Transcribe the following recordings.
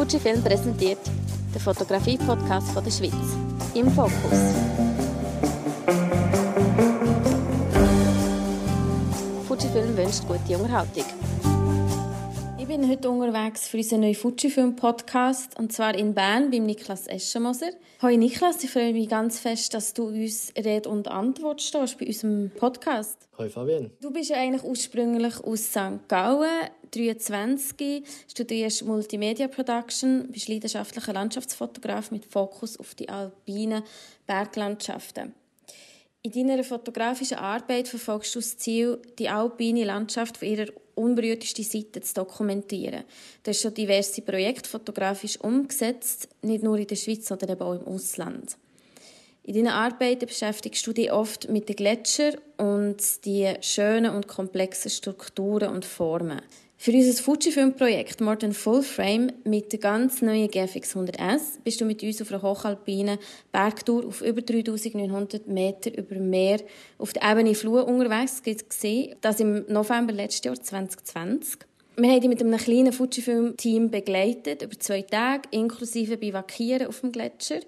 Fujifilm präsentiert den Fotografie-Podcast der Schweiz. Im Fokus. Fujifilm wünscht gute Unterhaltung. Ich bin heute unterwegs für unseren neuen Fujifilm-Podcast und zwar in Bern beim Niklas Eschenmoser. Hallo Niklas, ich freue mich ganz fest, dass du uns Rede und Antwort stehst bei unserem Podcast. Hallo Fabian. Du bist ja eigentlich ursprünglich aus St. Gallen, 23, studierst Multimedia Production, bist leidenschaftlicher Landschaftsfotograf mit Fokus auf die alpinen Berglandschaften. In deiner fotografischen Arbeit verfolgst du das Ziel, die alpine Landschaft von ihrer unberührtesten Seite zu dokumentieren. Du hast schon diverse Projekte fotografisch umgesetzt, nicht nur in der Schweiz, sondern eben auch im Ausland. In deinen Arbeiten beschäftigst du dich oft mit den Gletschern und die schönen und komplexen Strukturen und Formen. Für unser Fujifilm-Projekt More Than Full Frame mit der ganz neuen GFX 100S bist du mit uns auf einer hochalpinen Bergtour auf über 3900 Meter über Meer auf der Ebene Flur unterwegs gesehen. Das im November letzten Jahr 2020. Wir haben dich mit einem kleinen Fujifilm-Team begleitet, über zwei Tage, inklusive Bivakieren auf dem Gletscher.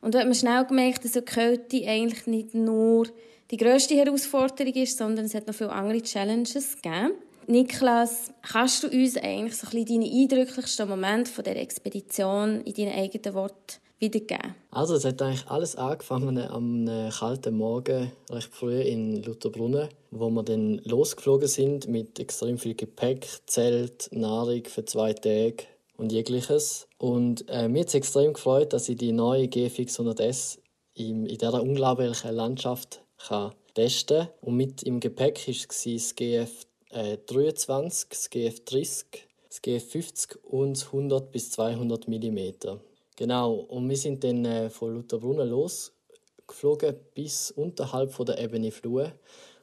Und da hat man schnell gemerkt, dass die Kälte eigentlich nicht nur die grösste Herausforderung ist, sondern es hat noch viele andere Challenges gegeben. Niklas, kannst du uns eigentlich so ein bisschen deine eindrücklichsten Momente von der Expedition in deinen eigenen Worten wiedergeben? Also es hat eigentlich alles angefangen am kalten Morgen, recht früh in Lutherbrunnen, wo wir dann losgeflogen sind mit extrem viel Gepäck, Zelt, Nahrung für zwei Tage und jegliches. Und äh, mir hat es extrem gefreut, dass ich die neue GFX 100S in, in dieser unglaublichen Landschaft kann testen kann. Und mit im Gepäck war das GF äh, 23, das GF 30, das GF 50 und 100 bis 200 mm. Genau, und wir sind dann äh, von Lutherbrunnen losgeflogen bis unterhalb von der Ebene Flue.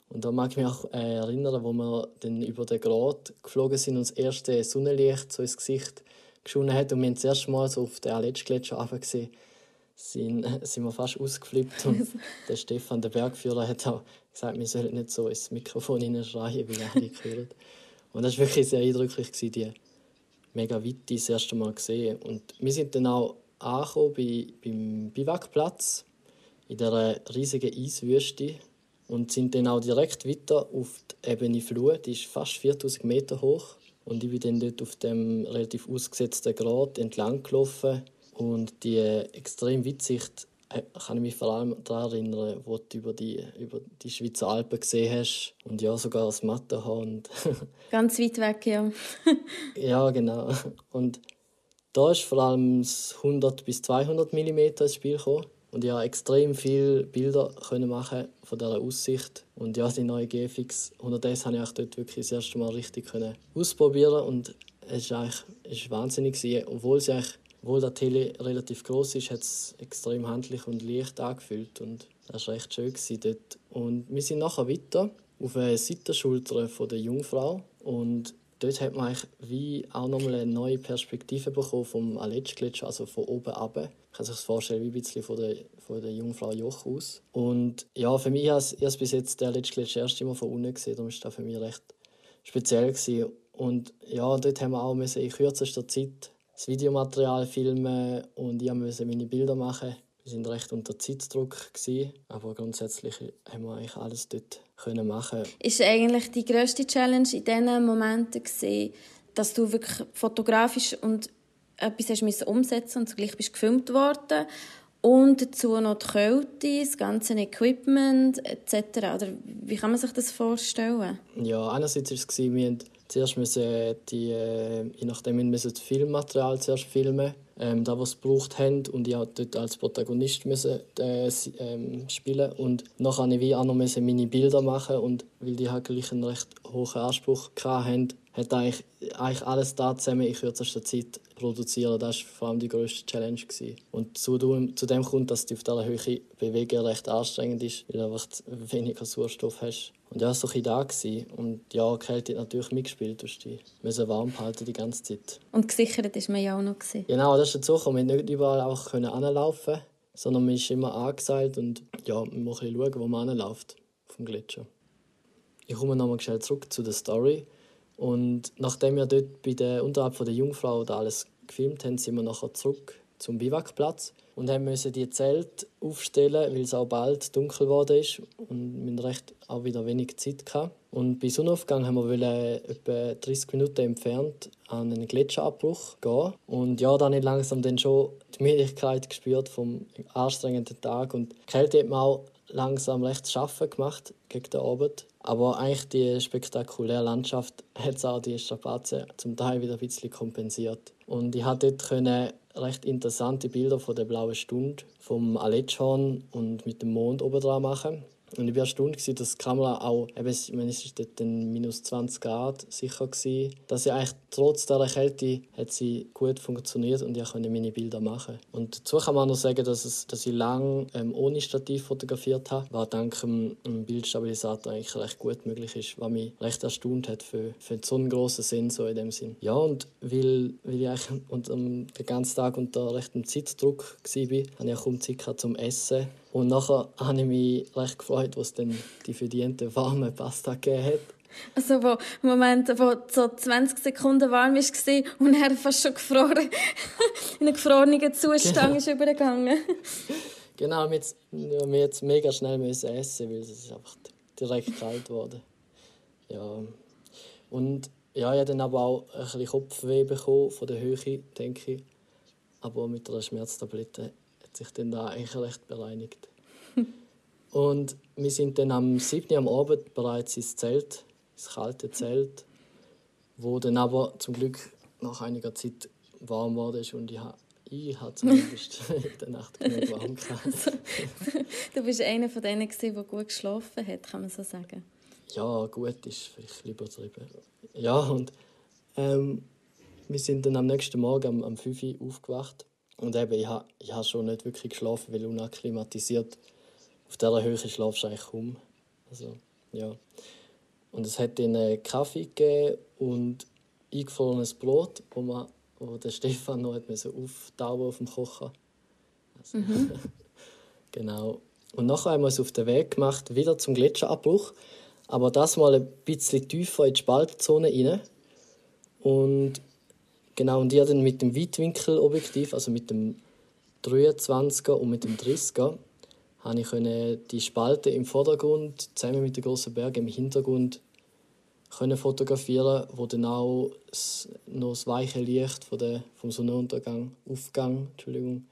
Und da mag ich mich auch äh, erinnern, wo wir dann über den Grat geflogen sind und das erste Sonnenlicht so ins Gesicht geschonen hat. Und wir haben das erste Mal so auf den Aletsch-Gletscher gesehen, sind, sind wir fast ausgeflippt. Und der Stefan, der Bergführer, hat auch gesagt, wir sollen nicht so ins Mikrofon hineinschreien, er nicht gehört. Und das war wirklich sehr eindrücklich, die mega Weite das erste Mal gesehen. Und wir sind dann auch angekommen bei, beim Biwakplatz in dieser riesigen Eiswüste und sind dann auch direkt weiter auf die Ebene Flur, die ist fast 4000 Meter hoch. Und ich bin dann dort auf dem relativ ausgesetzten Grat entlang gelaufen und die extrem Weitsicht äh, kann ich mich vor allem daran erinnern, wo du über die, über die Schweizer Alpen gesehen hast und ja, sogar das Matterhorn. Ganz weit weg, ja. ja, genau. Und da ist vor allem das 100 bis 200 mm ins Spiel gekommen. Und ja, extrem viele Bilder können machen von dieser Aussicht. Und ja, die neue GFX 100S habe ich auch dort wirklich das erste Mal richtig können ausprobieren und es war eigentlich es war wahnsinnig gewesen. obwohl sie eigentlich obwohl der Tele relativ groß ist, hat es extrem handlich und leicht angefühlt und das war recht schön dort. Und wir sind nachher weiter auf der Seitenschulter der Jungfrau und dort hat man wie auch nochmal eine neue Perspektive bekommen vom Aletschgletscher, also von oben ab. Man kann sich das vorstellen wie ein bisschen von der, von der Jungfrau Joch aus. Und ja, für mich habe ich bis jetzt den Aletschgletscher erst immer von unten gesehen, darum war das für mich recht speziell. Gewesen. Und ja, dort haben wir auch in kürzester Zeit das Videomaterial filmen und ich musste meine Bilder machen. Wir waren recht unter Zeitdruck, gewesen, aber grundsätzlich haben wir eigentlich alles dort können machen. Ist eigentlich die grösste Challenge in diesen Momenten gewesen, dass du wirklich fotografisch und etwas hast umsetzen und zugleich bist gefilmt worden und dazu noch die Kälte, das ganze Equipment etc. Oder wie kann man sich das vorstellen? Ja, einerseits war es, wir zuerst müssen die, äh, je nachdem, müssen das Filmmaterial zuerst filmen, ähm, da was sie gebraucht haben und ich dort als Protagonist müssen äh, ähm, spielen. Und nachher habe ich wie auch noch meine Bilder machen und weil die halt gleich einen recht hohen Anspruch hatten, hat eigentlich, eigentlich alles da zusammen in kürzester Zeit produzieren. Das war vor allem die grösste Challenge. Gewesen. Und zu, zu dem kommt, dass du auf dieser Höhe bewegen recht anstrengend ist, weil du einfach weniger Sauerstoff hast. Und ja, so ein da gewesen. Und ja, die Kälte hat natürlich mitgespielt. Du musst warm halten die ganze Zeit. Und gesichert ist man ja auch noch. Gewesen. Genau, das ist dazu gekommen. Wir nicht überall auch können anlaufen sondern man ist immer angeseilt und ja, man muss schauen, wo man anläuft vom Gletscher. Ich komme nochmal schnell zurück zu der Story. Und nachdem wir dort bei der, unterhalb von der Jungfrau da alles gefilmt haben, sind wir nachher zurück zum Biwakplatz und haben müssen die Zelt aufstellen, weil es auch bald dunkel geworden ist und wir recht auch wieder wenig Zeit hatten. Und bei Sonnenaufgang haben wir etwa 30 Minuten entfernt an einen Gletscherabbruch gehen. Und ja, dann habe langsam dann schon die Müdigkeit gespürt vom anstrengenden Tag und die Kälte hat mir auch langsam recht schaffen gemacht gegen den Abend. Aber eigentlich die spektakuläre Landschaft hat auch die Strapazen zum Teil wieder ein bisschen kompensiert. Und ich konnte dort recht interessante Bilder von der blauen Stunde vom Aletschhorn und mit dem Mond oben dran machen. Und ich war erstaunt, dass die Kamera auch, eben, ich meine, es war minus 20 Grad sicher, gewesen, dass sie eigentlich trotz dieser Kälte hat sie gut funktioniert und ich konnte meine Bilder machen. Und dazu kann man noch sagen, dass, es, dass ich lange ähm, ohne Stativ fotografiert habe, was dank dem, dem Bildstabilisator eigentlich recht gut möglich ist, was mich recht erstaunt hat für, für so einen grossen Sensor in dem Sinn. Ja, und weil, weil ich eigentlich unter, den ganzen Tag unter rechtem Zeitdruck war, hatte ich auch kaum Zeit zum Essen und nachher habe ich mich recht gefreut, was dann die verdiente warme Pasta gegeben hat. Also wo Moment, wo so 20 Sekunden warm war und er fast schon gefroren, in einen gefrorenen Zustand genau. ist übergegangen. genau, wir jetzt, wir jetzt mega schnell müssen essen, weil es ist einfach direkt kalt wurde. Ja. Und ja, ich habe dann aber auch ein bisschen Kopfweh bekommen von der Höhe, denke ich. Aber mit einer Schmerztablette hat sich dann da eigentlich recht bereinigt. und wir sind dann am 7. am Abend bereits ins Zelt, ins kalte Zelt, wo dann aber zum Glück nach einiger Zeit warm wurde und ich habe ich habe zumindest in der Nacht genug warm gehabt. Also, du bist einer von denen, der gut geschlafen hat, kann man so sagen. Ja, gut ist vielleicht lieber übertrieben. Ja, und ähm, wir sind dann am nächsten Morgen am, am 5 Uhr aufgewacht. Und eben, ich habe ich ha schon nicht wirklich geschlafen, weil unakklimatisiert auf dieser Höhe schlafst du eigentlich kaum. Also, ja. Und es hat einen Kaffee gegeben und eingefrorenes Brot, wo, man, wo der Stefan noch hat auftauen auf dem Kocher. Also, mhm. genau. Und nachher haben wir uns auf den Weg gemacht, wieder zum Gletscherabbruch. Aber das mal ein bisschen tiefer in die Spaltzone rein. Und Genau, und ich dann mit dem Weitwinkelobjektiv, also mit dem 23er und mit dem 30er, habe ich die Spalte im Vordergrund zusammen mit den großen Bergen im Hintergrund können fotografieren, wo dann auch noch das weiche Licht von der, vom Sonnenuntergang, Aufgang, Entschuldigung,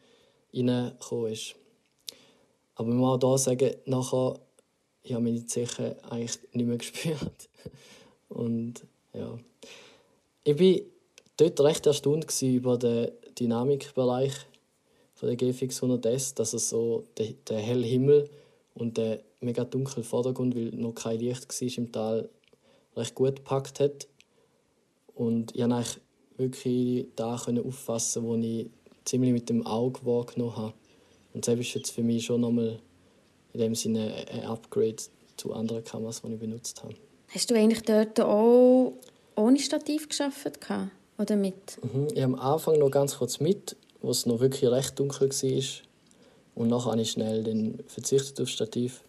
reingekommen ist. Aber man muss auch hier sagen, nachher ich habe meine Zeche eigentlich nicht mehr gespürt. Und ja, ich bin dort recht erstaunt über den Dynamikbereich von der GFX 100S, dass es so der, der helle Himmel und der mega dunkle Vordergrund, weil noch kein Licht war im Tal, recht gut gepackt hat. Und ich konnte wirklich da auffassen, wo ich ziemlich mit dem Auge wahrgenommen habe. Und das ist jetzt für mich schon nochmal in dem Sinne ein Upgrade zu anderen Kameras, die ich benutzt habe. Hast du eigentlich dort auch ohne Stativ geschafft? Oder mit? Mhm. Ich habe am Anfang noch ganz kurz mit, wo es noch wirklich recht dunkel war. Und nachher habe ich schnell den verzichtet auf Stativ,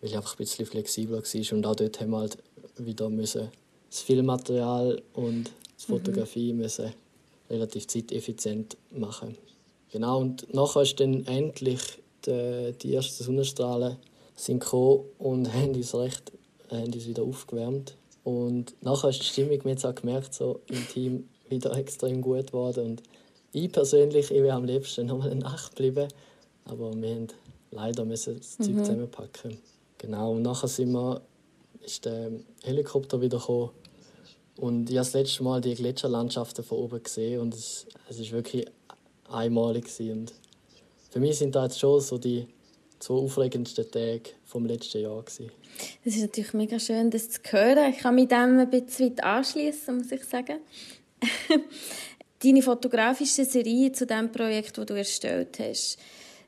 weil ich einfach ein bisschen flexibler war. Und auch dort haben wir halt wieder müssen das Filmmaterial und die mhm. Fotografie mhm. müssen relativ zeiteffizient machen. Genau, und nachher ist dann endlich die, die ersten Sonnenstrahlen sind gekommen und haben uns recht haben uns wieder aufgewärmt. Und nachher ist die Stimmung, wir haben auch gemerkt, so im Team wieder extrem gut geworden. Und ich persönlich, ich wäre am liebsten noch mal eine Nacht geblieben, aber wir haben leider müssen das Zeug mhm. zusammenpacken. Genau, und nachher sind wir, ist der Helikopter wieder gekommen und ich habe das letzte Mal die Gletscherlandschaften von oben gesehen und es, es ist wirklich einmalig und für mich sind das jetzt schon so die zwei aufregendsten Tage vom letzten Jahr gewesen. Es ist natürlich mega schön, das zu hören. Ich kann mich dem ein bisschen anschließen, muss ich sagen. Deine fotografische Serie zu dem Projekt, das du erstellt hast,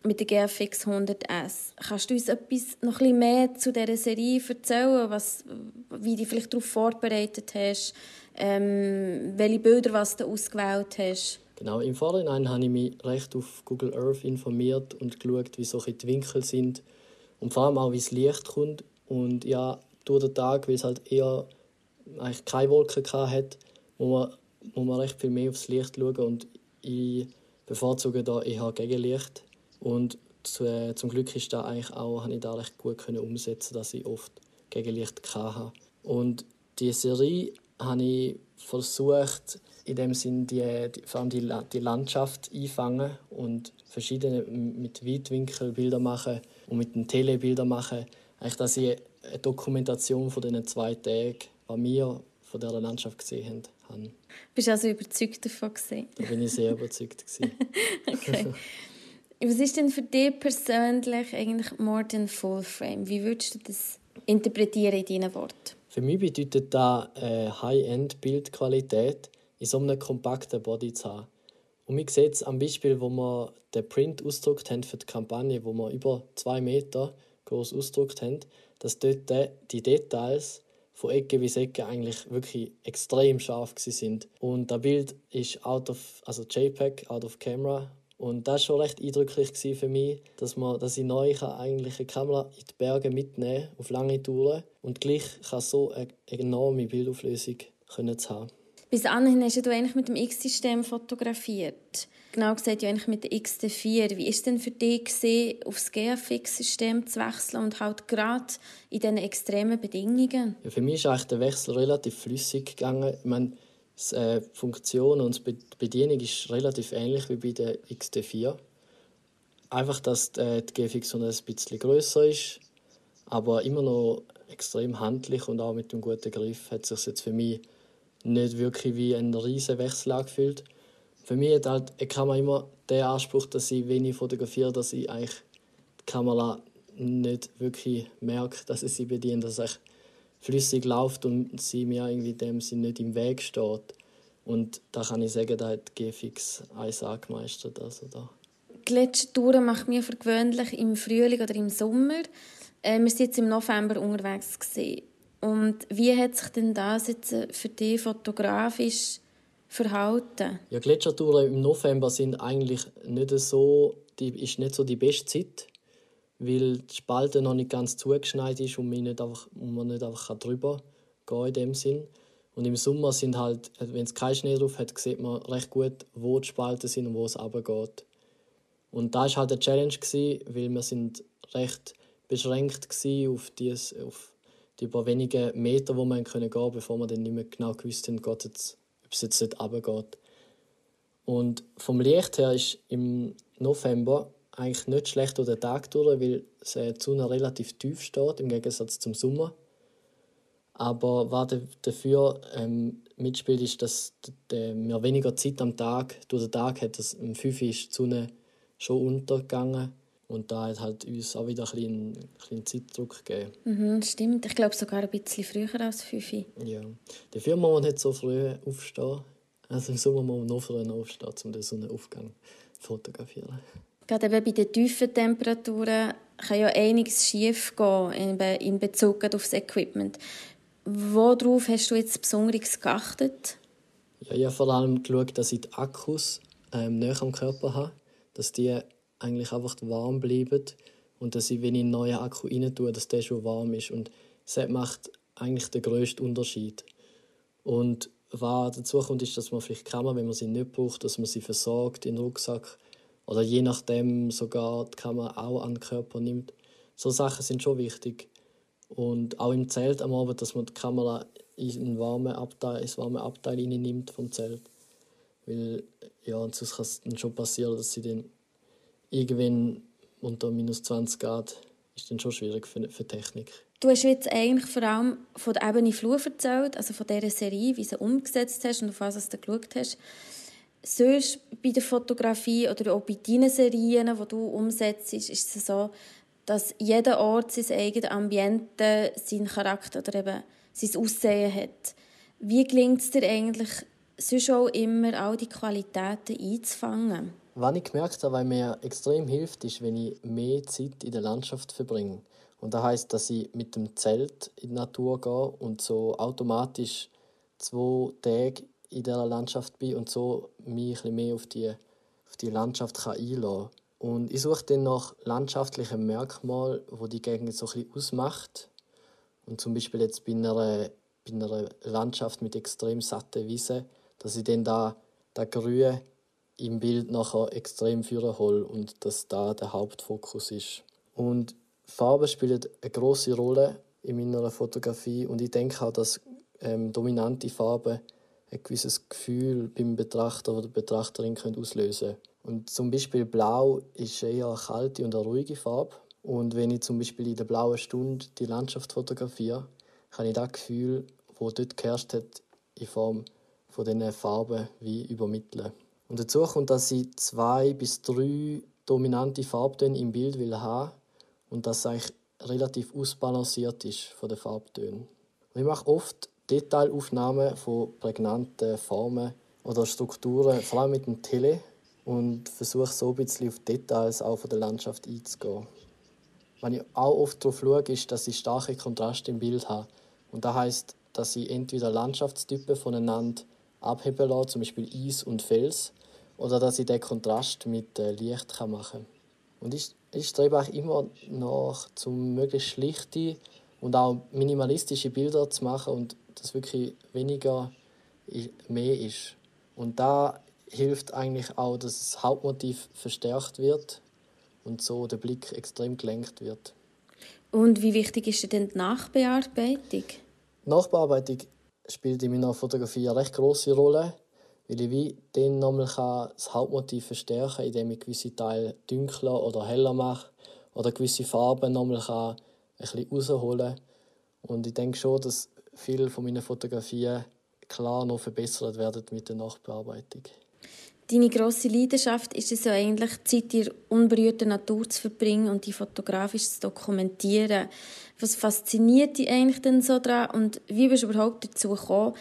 mit der GFX 100S. Kannst du uns etwas noch ein mehr zu dieser Serie erzählen, was, wie du vielleicht darauf vorbereitet hast, ähm, welche Bilder was du ausgewählt hast? Genau, im Vorhinein habe ich mich recht auf Google Earth informiert und geschaut, wie solche die Winkel sind und vor allem auch, wie das Licht kommt und ja, durch den Tag, weil es halt eher eigentlich keine Wolken hatte, wo man muss man recht viel mehr aufs Licht schauen und ich bevorzuge da eher Gegenlicht. Und zu, äh, zum Glück ist da eigentlich auch, habe ich da recht gut können umsetzen, dass ich oft Gegenlicht hatte. Und die Serie habe ich versucht, in dem Sinn die, die, vor allem die, die Landschaft einfangen und verschiedene mit Weitwinkelbilder machen und mit den Telebilder machen, eigentlich, dass ich eine Dokumentation von diesen zwei Tagen, was wir von dieser Landschaft gesehen haben. Bist du also überzeugt davon gesehen? Da bin ich sehr überzeugt okay. Was ist denn für dich persönlich eigentlich More Than Full Frame? Wie würdest du das interpretieren in deinen Worten? Für mich bedeutet das eine High-End-Bildqualität in so einem kompakten Body zu haben. Und wir sehen es am Beispiel, wo wir den Print ausgedruckt haben für die Kampagne, wo wir über zwei Meter groß ausgedruckt haben, dass dort die Details von Ecke bis Ecke eigentlich wirklich extrem scharf sind. Und das Bild ist out of, also JPEG, out of camera. Und das war schon recht eindrücklich für mich, dass, man, dass ich neu eigentlich eine Kamera in die Berge mitnehmen auf lange Touren und gleich kann so eine enorme Bildauflösung können haben. Bis anhin hast du eigentlich mit dem X-System fotografiert. Genau gesagt, ja eigentlich mit der XT4. Wie ist denn für dich gewesen, auf das GFX-System zu wechseln und halt gerade in diesen extremen Bedingungen? Ja, für mich ist eigentlich der Wechsel relativ flüssig gegangen. Ich meine, die äh, Funktion und die Bedienung ist relativ ähnlich wie bei der XT4. Einfach, dass äh, die GFX ein bisschen größer ist, aber immer noch extrem handlich und auch mit einem guten Griff hat sich jetzt für mich nicht wirklich wie ein riesen Wechsel angefühlt. Für mich hat halt eine Kamera immer den Anspruch, dass ich, wenn ich fotografiere, dass ich eigentlich die Kamera nicht wirklich merke, dass ich sie bediene, dass es flüssig läuft und sie mir irgendwie dem Sinn nicht im Weg steht. Und da kann ich sagen, da hat GFX 1A gemeistert. Also da. Die letzten Touren macht mir für gewöhnlich im Frühling oder im Sommer. Äh, wir waren jetzt im November unterwegs. Gewesen. Und wie hat sich denn das jetzt äh, für dich fotografisch verhalten? Ja, Gletschertouren im November sind eigentlich nicht so, die ist nicht so die beste Zeit, weil die Spalte noch nicht ganz zugeschneit ist und man nicht einfach, man nicht einfach drüber gehen in dem Sinn. Und im Sommer sind halt, wenn es keinen Schnee drauf hat, sieht man recht gut, wo die Spalten sind und wo es runtergeht. Und da war halt eine Challenge, weil wir sind recht beschränkt auf, dies, auf die paar wenige Meter, wo man gehen konnte, bevor man dann nicht mehr genau gewusst haben, ob es jetzt nicht runtergeht. Und vom Licht her ist im November eigentlich nicht schlecht durch den Tag durch, weil die Sonne relativ tief steht, im Gegensatz zum Sommer. Aber was dafür ähm, mitspielt, ist, dass man weniger Zeit am Tag, durch den Tag hat, dass um 5 Uhr ist die Sonne schon untergegangen und da hat halt uns auch wieder ein bisschen, ein bisschen Zeitdruck gegeben. Mhm, stimmt. Ich glaube sogar ein bisschen früher als 5 Ja. Dafür muss man nicht so früh aufstehen. Also im Sommer muss man noch früher aufstehen, um den Sonnenaufgang zu fotografieren. Gerade eben bei den tiefen Temperaturen kann ja einiges schief gehen in Bezug auf das Equipment. Worauf hast du jetzt besonders geachtet? Ja, ich habe vor allem geschaut, dass ich die Akkus ähm, näher am Körper habe, dass die eigentlich einfach warm bleiben und dass ich, wenn ich einen neuen Akku rein tue, dass der schon warm ist. Und das macht eigentlich den grössten Unterschied. Und was dazu kommt, ist, dass man vielleicht Kamera, wenn man sie nicht braucht, dass man sie versorgt in den Rucksack oder je nachdem sogar die Kamera auch an den Körper nimmt. So Sachen sind schon wichtig. Und auch im Zelt am Abend, dass man die Kamera in warmen Abteil, ins warme Abteil nimmt vom Zelt. Weil ja, sonst kann es dann schon passieren, dass sie dann irgendwann unter minus 20 Grad ist dann schon schwierig für, für Technik. Du hast jetzt eigentlich vor allem von der Ebene Flur erzählt, also von dieser Serie, wie sie umgesetzt hast und auf was du geschaut hast. Sonst bei der Fotografie oder auch bei deinen Serien, die du umsetzt, ist es so, dass jeder Ort sein eigenes Ambiente, seinen Charakter oder eben sein Aussehen hat. Wie gelingt es dir eigentlich, sonst auch immer all die Qualitäten einzufangen? Was ich gemerkt habe, was mir extrem hilft, ist, wenn ich mehr Zeit in der Landschaft verbringe. Und das heißt, dass ich mit dem Zelt in die Natur gehe und so automatisch zwei Tage in dieser Landschaft bin und so mich ein mehr auf die, auf die Landschaft kann einlassen kann. Und ich suche dann nach landschaftlichen Merkmalen, die die Gegend so ein ausmacht. Und zum Beispiel jetzt bei einer, bei einer Landschaft mit extrem satten Wiesen, dass ich dann da, da Grün im Bild nachher extrem führen und dass da der Hauptfokus ist. Und Farben spielen eine große Rolle in meiner Fotografie und ich denke auch, dass ähm, dominante Farben ein gewisses Gefühl beim Betrachter oder der Betrachterin können auslösen Und zum Beispiel Blau ist eher eine kalte und eine ruhige Farbe. Und wenn ich zum Beispiel in der blauen Stunde die Landschaft fotografiere, kann ich das Gefühl, das dort geherrscht hat, in Form von diesen Farben wie übermitteln. Und dazu kommt, dass ich zwei bis drei dominante Farbtöne im Bild will haben und dass es eigentlich relativ ausbalanciert ist von den Farbtönen. Und ich mache oft Detailaufnahmen von prägnanten Formen oder Strukturen, vor allem mit dem Tele und versuche so ein bisschen auf Details auch von der Landschaft einzugehen. Was ich auch oft darauf schaue, ist, dass ich starke Kontraste im Bild habe. Und das heißt, dass ich entweder Landschaftstypen voneinander abheben lasse, zum Beispiel Eis und Fels, oder dass ich den Kontrast mit äh, Licht machen kann. Und ich, ich strebe auch immer nach, zum möglichst schlichte und auch minimalistische Bilder zu machen und dass wirklich weniger mehr ist. Und da hilft eigentlich auch, dass das Hauptmotiv verstärkt wird und so der Blick extrem gelenkt wird. Und wie wichtig ist denn die Nachbearbeitung? Nachbearbeitung spielt in meiner Fotografie eine recht große Rolle, weil ich wie dann nochmal das Hauptmotiv verstärken kann, indem ich gewisse Teile dunkler oder heller mache oder gewisse Farben nochmal ein bisschen rausholen kann. Und ich denke schon, dass viele von meinen Fotografien klar noch verbessert werden mit der Nachbearbeitung. Deine grosse Leidenschaft ist es ja eigentlich, Zeit in unberührter Natur zu verbringen und die fotografisch zu dokumentieren. Was fasziniert dich eigentlich denn so daran und wie bist du überhaupt dazu gekommen,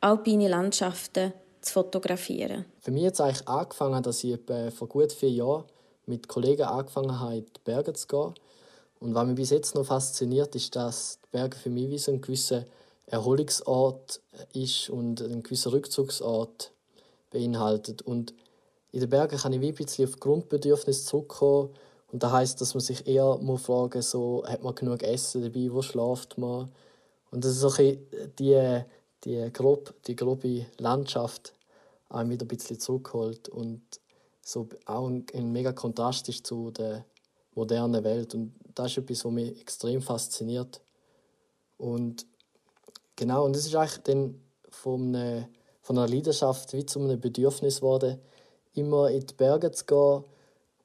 alpine Landschaften zu fotografieren? Für mich hat es eigentlich angefangen, dass ich vor gut vier Jahren mit Kollegen angefangen habe, in die Berge zu gehen. Und was mich bis jetzt noch fasziniert, ist, dass die Berge für mich wie so ein gewisser Erholungsort ist und ein gewisser Rückzugsort beinhaltet. Und in den Bergen kann ich wie ein bisschen auf Grundbedürfnisse zurückkommen. Und das heißt, dass man sich eher muss fragen so hat man genug Essen dabei, wo schläft man? Und das ist so die, die, grob, die grobe Landschaft einem wieder ein bisschen zurückholt und so auch ein, ein mega Kontrast ist zu der modernen Welt. Und das ist etwas, was mich extrem fasziniert. Und genau, und das ist eigentlich dann von einer, von einer Leidenschaft wie zu einem Bedürfnis geworden, immer in die Berge zu gehen.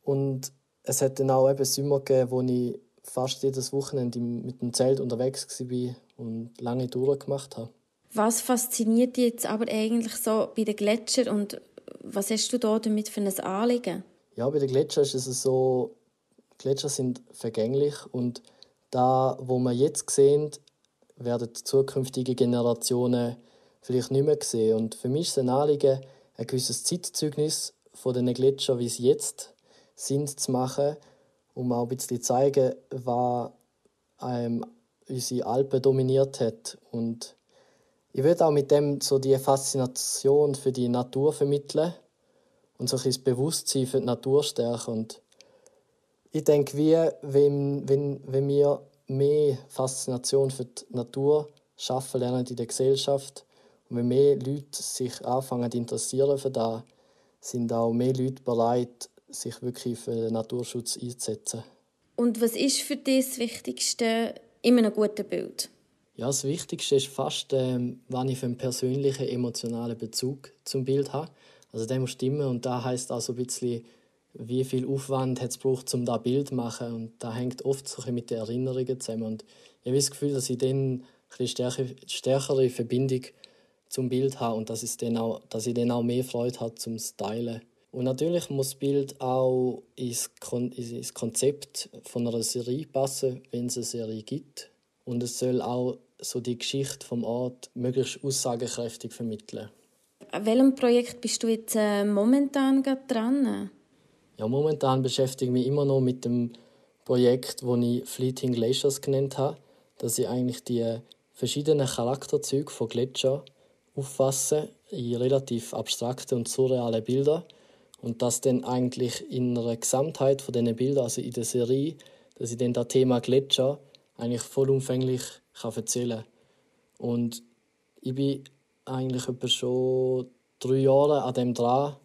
Und es hat dann auch eben Sommer gegeben, wo ich fast jedes Wochenende mit dem Zelt unterwegs war und lange Touren gemacht habe. Was fasziniert dich jetzt aber eigentlich so bei den Gletschern und was hast du da damit für ein Anliegen? Ja, bei den Gletschern ist es so, Gletscher sind vergänglich und da, wo wir jetzt sehen, werden zukünftige Generationen vielleicht nicht mehr sehen. Und für mich ist es ein Anliegen, ein gewisses Zeitzeugnis von den Gletschern, wie sie jetzt sind, zu machen, um auch ein bisschen zu zeigen, was ähm, unsere Alpen dominiert hat. Und ich würde auch mit dem so die Faszination für die Natur vermitteln und so ein das Bewusstsein für die Natur stärken. Und ich denke, wie, wenn, wenn, wenn wir mehr Faszination für die Natur schaffen lernen in der Gesellschaft und wenn mehr Leute sich anfangen zu interessieren für das, sind auch mehr Leute bereit, sich wirklich für den Naturschutz einzusetzen. Und was ist für dich das Wichtigste in einem guten Bild? Ja, das Wichtigste ist fast, ähm, wann ich für einen persönlichen, emotionalen Bezug zum Bild habe. Also der muss stimmen und da heißt also ein bisschen, wie viel Aufwand hat es gebraucht, um da Bild zu machen. Und da hängt oft so mit den Erinnerungen zusammen. Und ich habe das Gefühl, dass ich dann eine stärkere Verbindung zum Bild habe und dass, es dann auch, dass ich dann auch mehr Freude habe zum Stylen. Und natürlich muss das Bild auch ins, Kon ins Konzept von einer Serie passen, wenn es eine Serie gibt. Und es soll auch so die Geschichte vom Ort möglichst aussagekräftig vermitteln. An welchem Projekt bist du jetzt äh, momentan dran? Ja, momentan beschäftige ich mich immer noch mit dem Projekt, das ich Fleeting Glaciers genannt habe. Dass ich eigentlich die verschiedenen Charakterzüge von Gletschern auffasse in relativ abstrakte und surreale Bilder und das dann eigentlich in einer Gesamtheit von diesen Bildern, also in der Serie, dass ich dann das Thema Gletscher eigentlich vollumfänglich kann erzählen kann. Und ich bin eigentlich etwa schon drei Jahre an dem dran.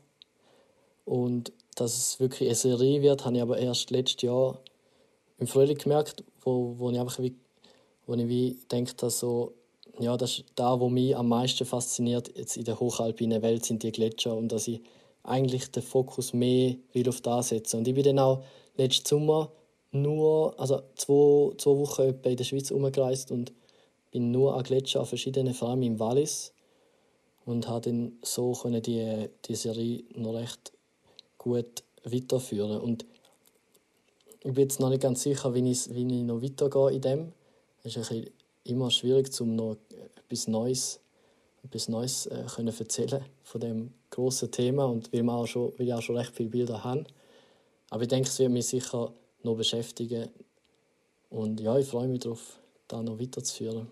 Und dass es wirklich eine Serie wird, habe ich aber erst letztes Jahr im Frühling gemerkt, wo, wo ich einfach wie, wo ich wie denke, dass so, ja, das ist da, wo mich am meisten fasziniert jetzt in der hochalpinen Welt sind die Gletscher und dass ich eigentlich den Fokus mehr will auf das setzen. Und ich bin dann auch letzten Sommer nur, also zwei, zwei Wochen etwa in der Schweiz umgereist und bin nur an Gletscher an verschiedenen, allem im Wallis und habe dann so können die, die Serie noch recht gut weiterführen und ich bin jetzt noch nicht ganz sicher, wie ich, wie ich noch weitergehe in dem. Es ist ein immer schwierig, um noch etwas Neues, etwas Neues äh, können erzählen von dem großen Thema und weil, wir auch schon, weil ich auch schon recht viele Bilder habe. Aber ich denke, es wird mich sicher noch beschäftigen. Und ja, ich freue mich darauf, da noch weiterzuführen.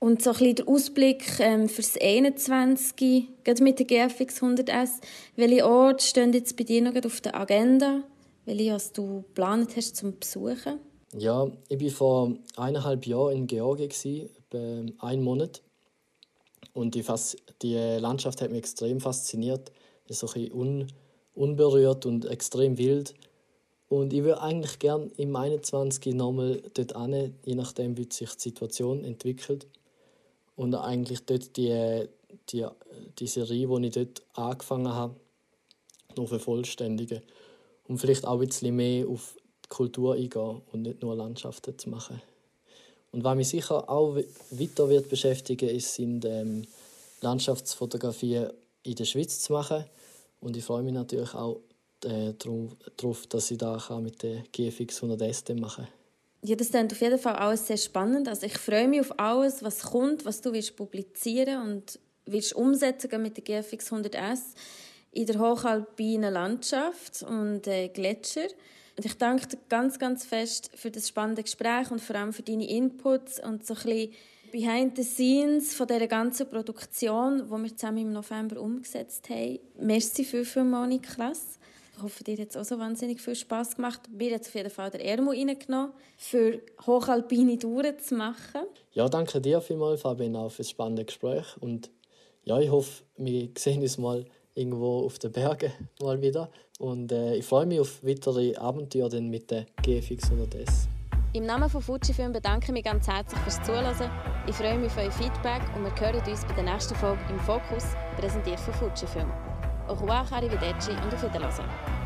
Und so ein bisschen der Ausblick ähm, für das 21. Gerade mit der GFX 100S. Welche Orte stehen jetzt bei dir noch auf der Agenda? Welche was du geplant hast zum Besuchen? Ja, ich war vor eineinhalb Jahren in Georgien, einen Monat. Und die, Fas die Landschaft hat mich extrem fasziniert. Es ist so ein un unberührt und extrem wild. Und ich würde eigentlich gerne im 21. nochmal dort hin, je nachdem, wie sich die Situation entwickelt. Und eigentlich dort die, die, die Serie, die ich dort angefangen habe, noch vervollständigen. Und vielleicht auch ein bisschen mehr auf Kultur eingehen und nicht nur Landschaften zu machen. Und was mich sicher auch weiter wird beschäftigen, ist, sind ähm, Landschaftsfotografien in der Schweiz zu machen. Und ich freue mich natürlich auch äh, darauf, dass ich da mit der GFX 100S machen kann. Ja, das klingt auf jeden Fall alles sehr spannend. Also ich freue mich auf alles, was kommt, was du willst publizieren und willst umsetzen mit der GFX 100S in der hochalpinen Landschaft und äh, Gletscher. Und ich danke dir ganz, ganz fest für das spannende Gespräch und vor allem für deine Inputs und so ein bisschen behind the scenes von dieser ganzen Produktion, die wir zusammen im November umgesetzt haben. Merci viel, viel Niklas. Ich hoffe, dir hat es auch so wahnsinnig viel Spass gemacht. Mir hat auf jeden Fall der Ermo reingenommen, für hochalpine Touren zu machen. Ja, danke dir vielmals, Fabian, auch für das spannende Gespräch. Und ja, ich hoffe, wir sehen uns mal irgendwo auf den Bergen mal wieder. Und äh, ich freue mich auf weitere Abenteuer dann mit der GFX 100S. Im Namen von Fujifilm bedanke ich mich ganz herzlich fürs Zuhören. Ich freue mich auf euer Feedback und wir hören uns bei der nächsten Folge im Fokus, präsentiert von Fujifilm. Au revoir, arrivederci und auf Wiedersehen.